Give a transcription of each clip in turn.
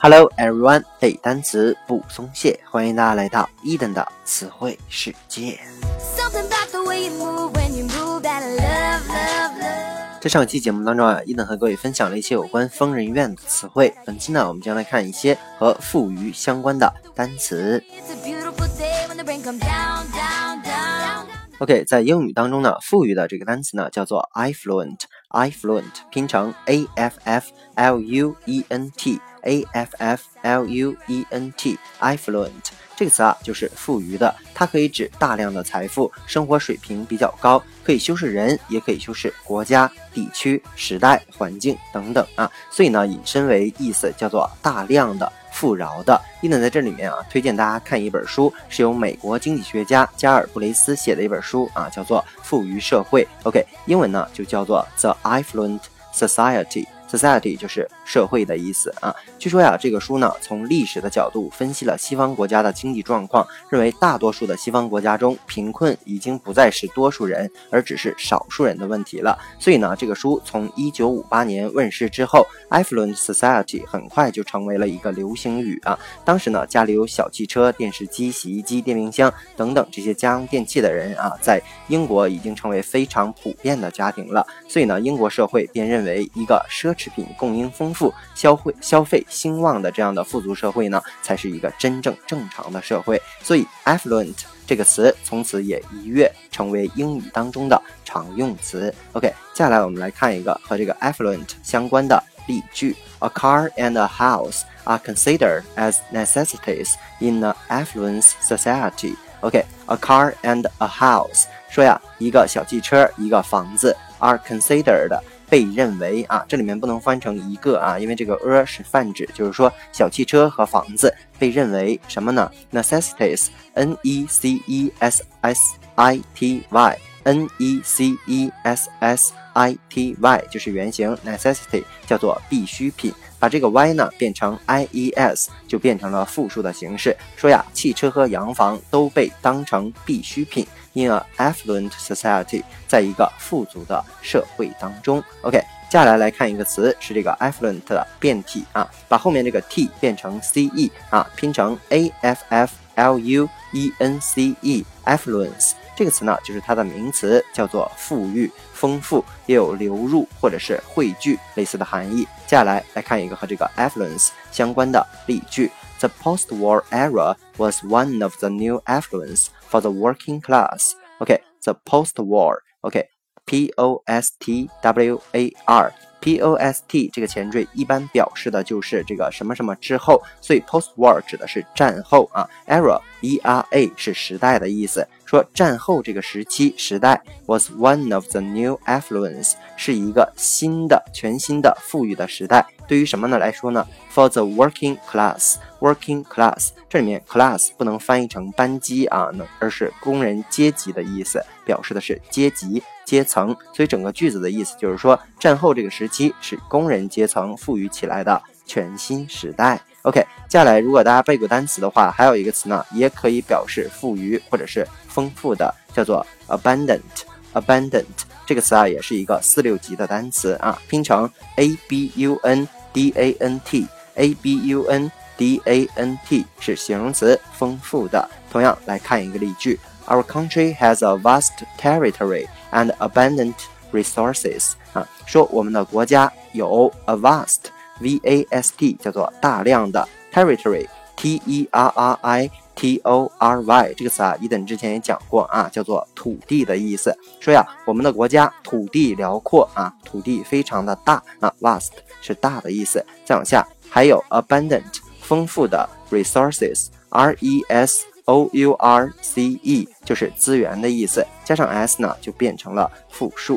Hello everyone，背单词不松懈，欢迎大家来到伊登的词汇世界。在上期节目当中啊，伊登和各位分享了一些有关疯人院的词汇。本期呢，我们将来看一些和富余相关的单词。OK，在英语当中呢，富裕的这个单词呢叫做 affluent，affluent 拼成 a f f l u e n t，a f f l u e n t，affluent 这个词啊就是富裕的，它可以指大量的财富，生活水平比较高，可以修饰人，也可以修饰国家、地区、时代、环境等等啊，所以呢引申为意思叫做大量的。富饶的伊能在这里面啊，推荐大家看一本书，是由美国经济学家加尔布雷斯写的一本书啊，叫做《富裕社会》。OK，英文呢就叫做《The Affluent Society》。Society 就是社会的意思啊。据说呀，这个书呢从历史的角度分析了西方国家的经济状况，认为大多数的西方国家中，贫困已经不再是多数人，而只是少数人的问题了。所以呢，这个书从一九五八年问世之后，affluent society 很快就成为了一个流行语啊。当时呢，家里有小汽车、电视机、洗衣机、电冰箱等等这些家用电器的人啊，在英国已经成为非常普遍的家庭了。所以呢，英国社会便认为一个奢侈品供应丰富、消费消费兴旺的这样的富足社会呢，才是一个真正正常的社会。所以，affluent 这个词从此也一跃成为英语当中的常用词。OK，接下来我们来看一个和这个 affluent 相关的例句：A car and a house are considered as necessities in an affluent society. OK，a car and a house 说呀，一个小汽车，一个房子 are considered 被认为啊，这里面不能翻成一个啊，因为这个 a 是泛指，就是说小汽车和房子被认为什么呢？necessities，n e c e s s i t y，n e c e s s i t y 就是原型 necessity，叫做必需品。把这个 y 呢变成 i e s，就变成了复数的形式。说呀，汽车和洋房都被当成必需品。In a affluent society，在一个富足的社会当中。OK，接下来来看一个词，是这个 affluent 的变体啊，把后面这个 t 变成 c e 啊，拼成 a f f l u e n c e，affluence 这个词呢，就是它的名词，叫做富裕、丰富，也有流入或者是汇聚类似的含义。接下来来看一个和这个 affluence 相关的例句。The post-war era was one of the new affluence for the working class. Okay, the post-war. Okay, P O S T W A R. P O S T 这个前缀一般表示的就是这个什么什么之后，所以 post war 指的是战后啊。Era E R A 是时代的意思，说战后这个时期时代 was one of the new affluence 是一个新的全新的富裕的时代。对于什么呢来说呢？For the working class，working class 这里面 class 不能翻译成班级啊，而是工人阶级的意思，表示的是阶级。阶层，所以整个句子的意思就是说，战后这个时期是工人阶层富裕起来的全新时代。OK，接下来如果大家背过单词的话，还有一个词呢，也可以表示富裕或者是丰富的，叫做 abundant。abundant 这个词啊，也是一个四六级的单词啊，拼成 a b u n d a n t，a b u n d a n t 是形容词，丰富的。同样来看一个例句：Our country has a vast territory。And abundant resources 啊，说我们的国家有 a vast v a s t 叫做大量的 territory t e r r i t o r y 这个词啊，一等之前也讲过啊，叫做土地的意思。说呀，我们的国家土地辽阔啊，土地非常的大啊，vast 是大的意思。再往下还有 abundant 丰富的 resources r e s o u r c e 就是资源的意思，加上 s 呢就变成了复数。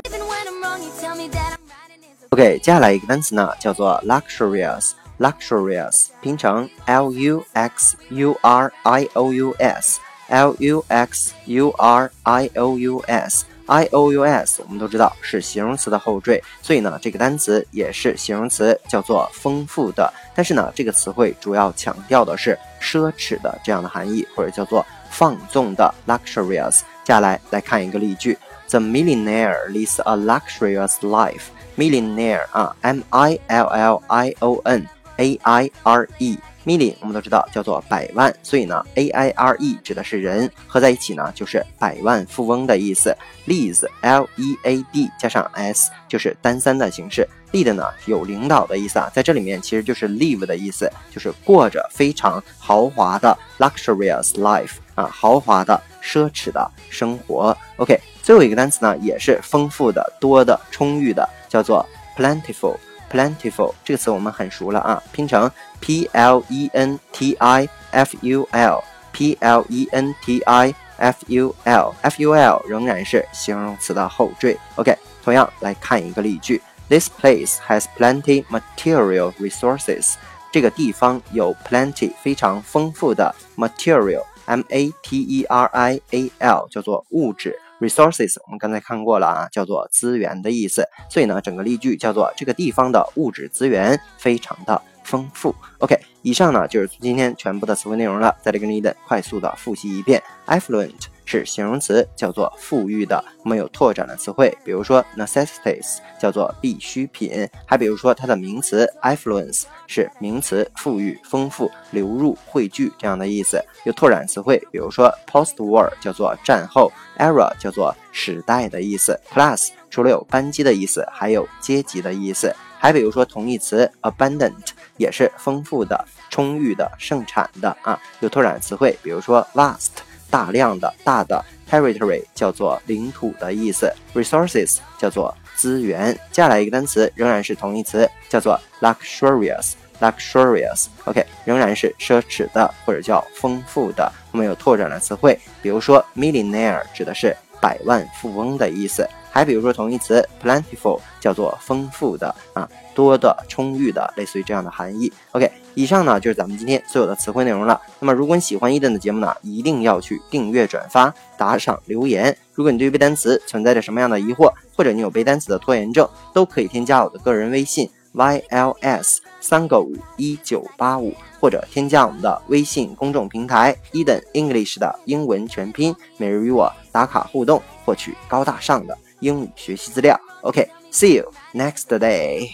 OK，接下来一个单词呢叫做 luxurious，luxurious 拼成 l u x u r i o u s，l u x u r i o u s。I o u s 我们都知道是形容词的后缀，所以呢，这个单词也是形容词，叫做丰富的。但是呢，这个词汇主要强调的是奢侈的这样的含义，或者叫做放纵的 luxurious。接下来来看一个例句：The millionaire lives a luxurious life。millionaire 啊，m i l l i o n A I R E。Million 我们都知道叫做百万，所以呢，A I R E 指的是人，合在一起呢就是百万富翁的意思。lead L E A D 加上 s 就是单三的形式，lead 呢有领导的意思啊，在这里面其实就是 live 的意思，就是过着非常豪华的 luxurious life 啊，豪华的奢侈的生活。OK，最后一个单词呢也是丰富的、多的、充裕的，叫做 plentiful。plentiful 这个词我们很熟了啊，拼成 p l e n t i f u l，p l e n t i f u l，f u l 仍然是形容词的后缀。OK，同样来看一个例句：This place has plenty material resources。这个地方有 plenty 非常丰富的 material，m a t e r i a l 叫做物质。 Resources 我们刚才看过了啊，叫做资源的意思，所以呢，整个例句叫做这个地方的物质资源非常的丰富。OK，以上呢就是今天全部的词汇内容了，再来跟你的快速的复习一遍，affluent。是形容词，叫做富裕的。我们有拓展的词汇，比如说 necessities 叫做必需品，还比如说它的名词 affluence 是名词，富裕、丰富、流入、汇聚这样的意思。有拓展词汇，比如说 post-war 叫做战后，era 叫做时代的意思，class 除了有班级的意思，还有阶级的意思。还比如说同义词 abundant 也是丰富的、充裕的、盛产的啊。有拓展词汇，比如说 vast。大量的大的 territory 叫做领土的意思，resources 叫做资源。接下来一个单词仍然是同义词，叫做 luxurious，luxurious。OK，仍然是奢侈的或者叫丰富的。我们有拓展的词汇，比如说 millionaire 指的是百万富翁的意思。还比如说同义词 plentiful 叫做丰富的啊，多的、充裕的，类似于这样的含义。OK，以上呢就是咱们今天所有的词汇内容了。那么如果你喜欢伊登的节目呢，一定要去订阅、转发、打赏、留言。如果你对于背单词存在着什么样的疑惑，或者你有背单词的拖延症，都可以添加我的个人微信 yls 三个五一九八五，或者添加我们的微信公众平台伊登 English 的英文全拼，每日与我打卡互动，获取高大上的。英语学习资料。OK，see you next day。